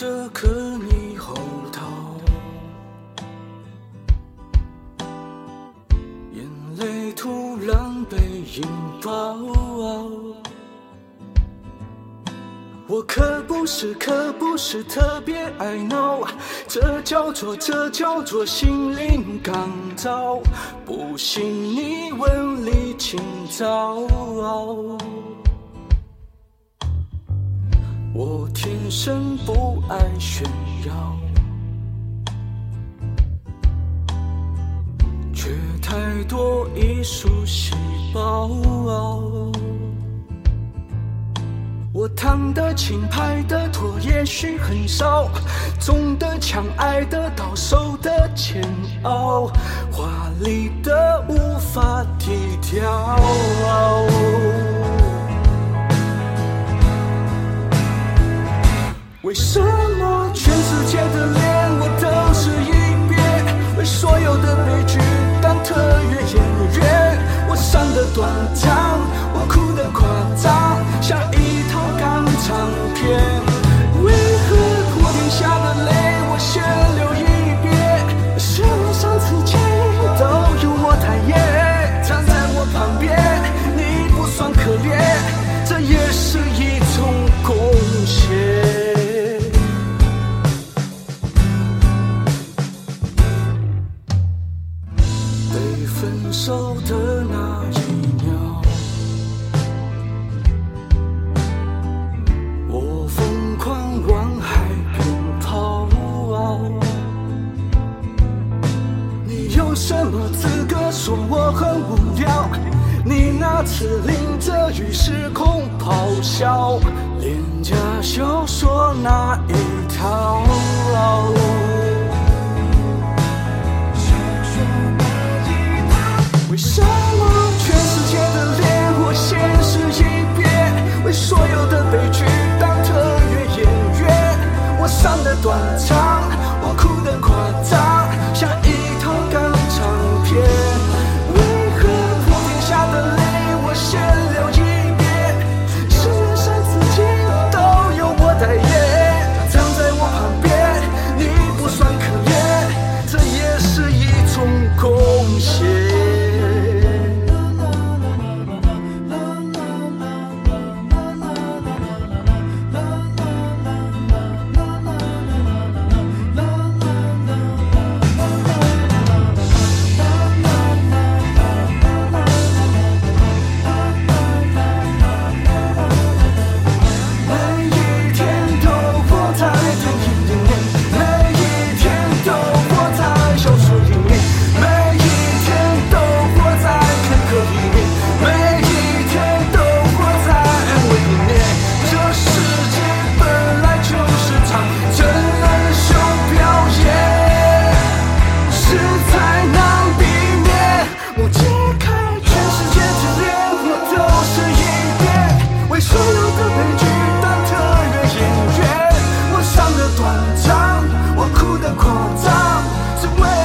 这颗猕猴桃，眼泪突然被引爆。我可不是，可不是特别爱闹，这叫做，这叫做心灵感召。不信你问李清照。我天生不爱炫耀，却太多艺术细胞。我弹的轻，拍的拖，也许很少，中的强，爱的到，受的煎熬，华丽的无法低调。的那一秒，我疯狂往海边跑。你有什么资格说我很无聊？你那次淋着雨失控咆哮，廉价小说那一套。断肠空中，成为。